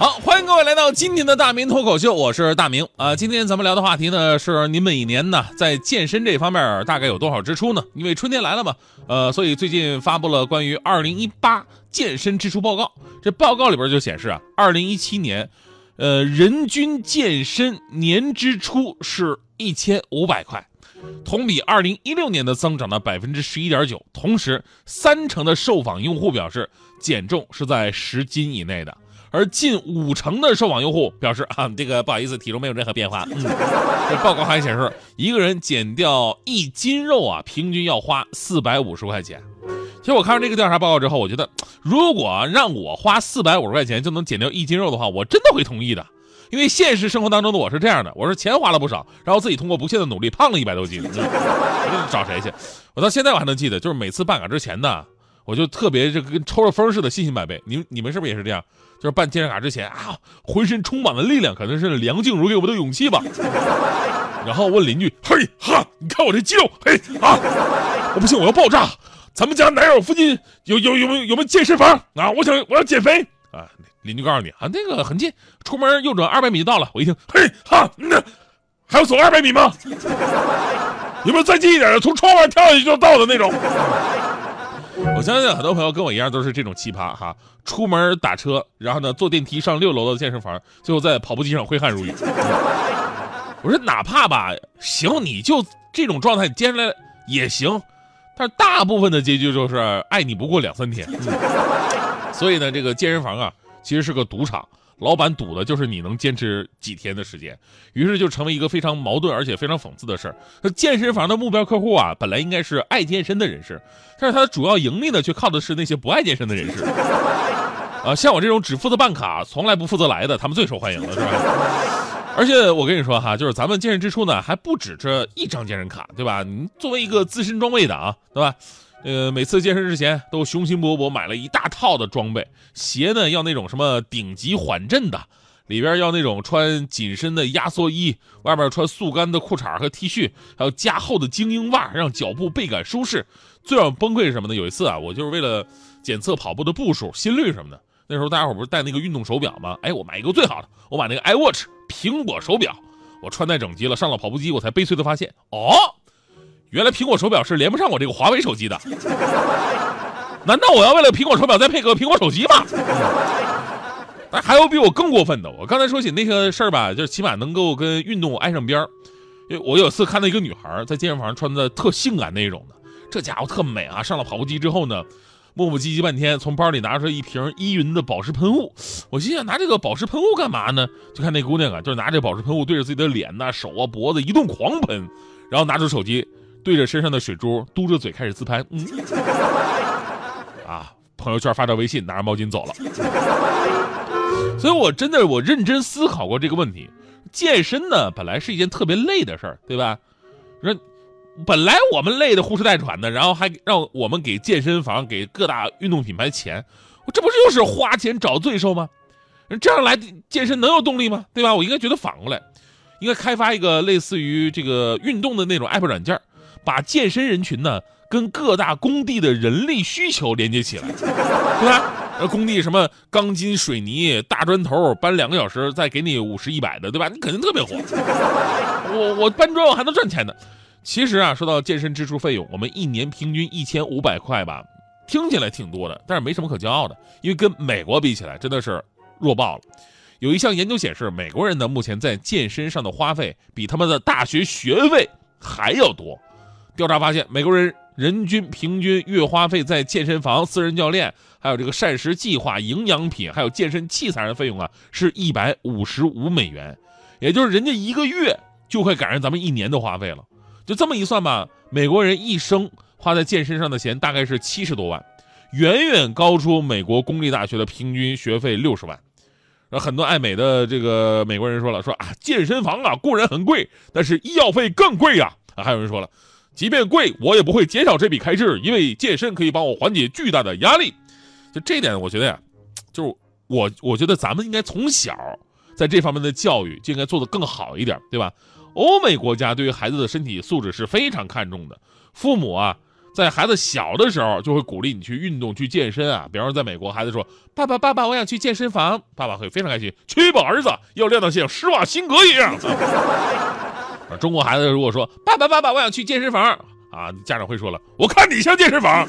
好，欢迎各位来到今天的大明脱口秀，我是大明啊、今天咱们聊的话题呢是您每年呢在健身这方面大概有多少支出呢？因为春天来了嘛，呃，所以最近发布了关于二零一八健身支出报告。这报告里边就显示啊，二零一七年，呃，人均健身年支出是一千五百块。同比二零一六年的增长了百分之十一点九，同时三成的受访用户表示减重是在十斤以内的，而近五成的受访用户表示啊，这个不好意思，体重没有任何变化。嗯，这报告还显示，一个人减掉一斤肉啊，平均要花四百五十块钱。其实我看完这个调查报告之后，我觉得如果让我花四百五十块钱就能减掉一斤肉的话，我真的会同意的。因为现实生活当中的我是这样的，我是钱花了不少，然后自己通过不懈的努力胖了一百多斤，我就找谁去？我到现在我还能记得，就是每次办卡之前呢，我就特别这跟抽了风似的，信心百倍。你你们是不是也是这样？就是办健身卡之前啊，浑身充满了力量，可能是梁静茹给我们的勇气吧。然后问邻居：“嘿哈，你看我这肌肉，嘿啊，我不行，我要爆炸！咱们家哪有附近有有有没有有没有健身房啊？我想我要减肥啊！”邻居告诉你啊，那个很近，出门右转二百米就到了。我一听，嘿哈，那还要走二百米吗？有没有再近一点的，从窗外跳下去就到的那种？我相信很多朋友跟我一样都是这种奇葩哈，出门打车，然后呢坐电梯上六楼的健身房，最后在跑步机上挥汗如雨。我说哪怕吧，行，你就这种状态你坚持来也行，但是大部分的结局就是爱你不过两三天。所以呢，这个健身房啊，其实是个赌场，老板赌的就是你能坚持几天的时间，于是就成为一个非常矛盾而且非常讽刺的事儿。那健身房的目标客户啊，本来应该是爱健身的人士，但是他的主要盈利呢，却靠的是那些不爱健身的人士。啊，像我这种只负责办卡，从来不负责来的，他们最受欢迎了，是吧？而且我跟你说哈，就是咱们健身支出呢，还不止这一张健身卡，对吧？你作为一个资深装备党，对吧？呃，每次健身之前都雄心勃勃买了一大套的装备，鞋呢要那种什么顶级缓震的，里边要那种穿紧身的压缩衣，外面穿速干的裤衩和 T 恤，还有加厚的精英袜，让脚步倍感舒适。最让我崩溃是什么呢？有一次啊，我就是为了检测跑步的步数、心率什么的，那时候大家伙不是戴那个运动手表吗？哎，我买一个最好的，我买那个 iWatch 苹果手表，我穿戴整齐了，上了跑步机，我才悲催的发现，哦。原来苹果手表是连不上我这个华为手机的，难道我要为了苹果手表再配个苹果手机吗？但还有比我更过分的，我刚才说起那个事儿吧，就是起码能够跟运动挨上边儿。因为我有次看到一个女孩在健身房穿的特性感那种的，这家伙特美啊！上了跑步机之后呢，磨磨唧唧半天，从包里拿出一瓶依云的保湿喷雾。我心想，拿这个保湿喷雾干嘛呢？就看那姑娘啊，就是拿这保湿喷雾对着自己的脸呐、手啊、脖子一顿狂喷，然后拿出手机。对着身上的水珠，嘟着嘴开始自拍。嗯，啊，朋友圈发条微信，拿着毛巾走了。所以，我真的我认真思考过这个问题。健身呢，本来是一件特别累的事儿，对吧？说本来我们累得呼哧带喘的，然后还让我们给健身房、给各大运动品牌钱，我这不是又是花钱找罪受吗？这样来健身能有动力吗？对吧？我应该觉得反过来，应该开发一个类似于这个运动的那种 app 软件。把健身人群呢跟各大工地的人力需求连接起来，对吧？工地什么钢筋、水泥、大砖头搬两个小时，再给你五十、一百的，对吧？你肯定特别火。我我搬砖我还能赚钱呢。其实啊，说到健身支出费用，我们一年平均一千五百块吧，听起来挺多的，但是没什么可骄傲的，因为跟美国比起来真的是弱爆了。有一项研究显示，美国人呢目前在健身上的花费比他们的大学学费还要多。调查发现，美国人人均平均月花费在健身房、私人教练，还有这个膳食计划、营养品，还有健身器材的费用啊，是一百五十五美元，也就是人家一个月就快赶上咱们一年的花费了。就这么一算吧，美国人一生花在健身上的钱大概是七十多万，远远高出美国公立大学的平均学费六十万。然后很多爱美的这个美国人说了，说啊，健身房啊固然很贵，但是医药费更贵呀。啊，还有人说了。即便贵，我也不会减少这笔开支，因为健身可以帮我缓解巨大的压力。就这点，我觉得呀，就是我我觉得咱们应该从小在这方面的教育就应该做得更好一点，对吧？欧美国家对于孩子的身体素质是非常看重的，父母啊，在孩子小的时候就会鼓励你去运动、去健身啊。比方说，在美国，孩子说：“爸爸，爸爸，我想去健身房。”爸爸会非常开心：“去吧，儿子，要练到像施瓦辛格一样。”中国孩子如果说：“爸爸，爸爸，我想去健身房。”啊，家长会说了：“我看你像健身房，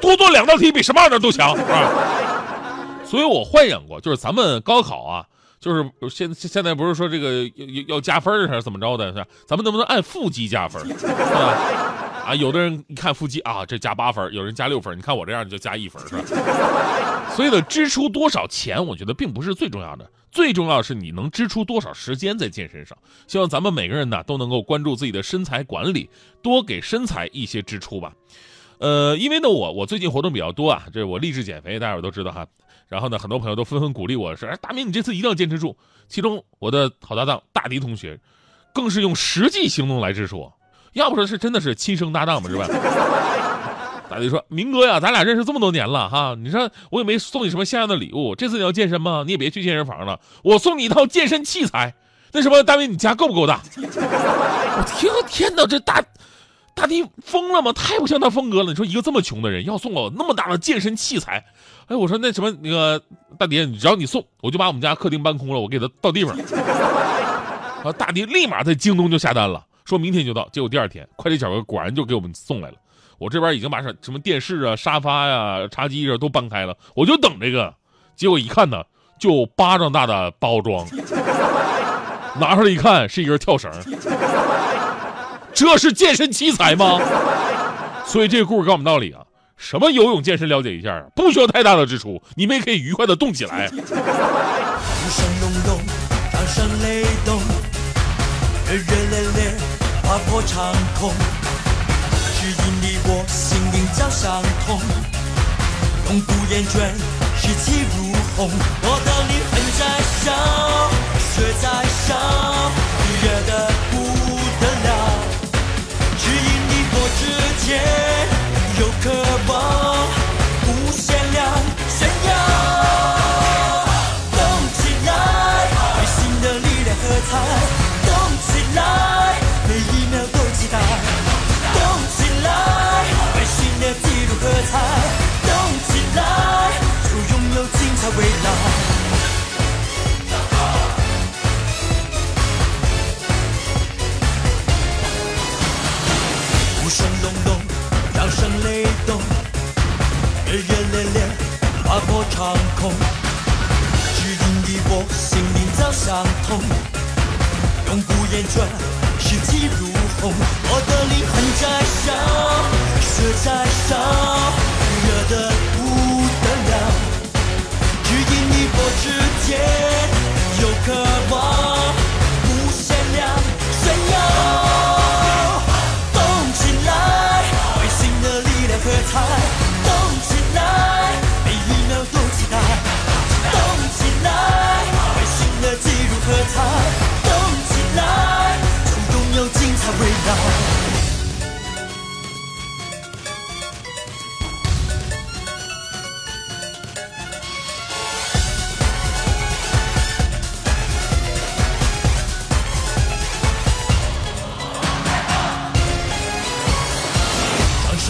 多做两道题比什么样的都强啊！”所以我幻想过，就是咱们高考啊。就是现现在不是说这个要要加分还是怎么着的？是吧？咱们能不能按腹肌加分？是吧？啊，有的人一看腹肌啊，这加八分；有人加六分。你看我这样就加一分，是吧？所以呢，支出多少钱，我觉得并不是最重要的，最重要是你能支出多少时间在健身上。希望咱们每个人呢都能够关注自己的身材管理，多给身材一些支出吧。呃，因为呢，我我最近活动比较多啊，这我励志减肥，大家伙都知道哈。然后呢，很多朋友都纷纷鼓励我说：“哎，大明，你这次一定要坚持住。”其中，我的好搭档大迪同学，更是用实际行动来支持我。要不说是真的是亲生搭档嘛，是吧？大迪说：“明哥呀，咱俩认识这么多年了哈，你说我也没送你什么像样的礼物。这次你要健身吗？你也别去健身房了，我送你一套健身器材。那什么，大明，你家够不够大？”我天天哪，这大。大迪疯了吗？太不像他风格了！你说一个这么穷的人要送我那么大的健身器材，哎，我说那什么那个大迪，只要你送，我就把我们家客厅搬空了，我给他到地方。啊，大迪立马在京东就下单了，说明天就到。结果第二天快递小哥果然就给我们送来了。我这边已经把什什么电视啊、沙发呀、茶几啊都搬开了，我就等这个。结果一看呢，就巴掌大的包装，拿出来一看是一根跳绳。这是健身器材吗？所以这个故事告诉我们道理啊，什么游泳、健身，了解一下，不需要太大的支出，你们也可以愉快的动起来。划破长空，只因你我心灵交相通，永不言倦，士气如虹，我的灵魂在雷动，热热烈烈，划破长空，指引你我心灵早相通，永不言倦，士气如虹，我的灵魂在烧，血在烧，热的不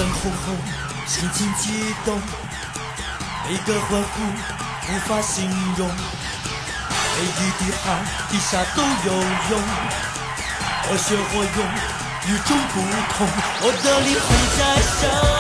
轰轰，心情激动，每个欢呼无法形容，每一滴汗滴下都有用，活学活用，与众不同，我的灵魂在闪，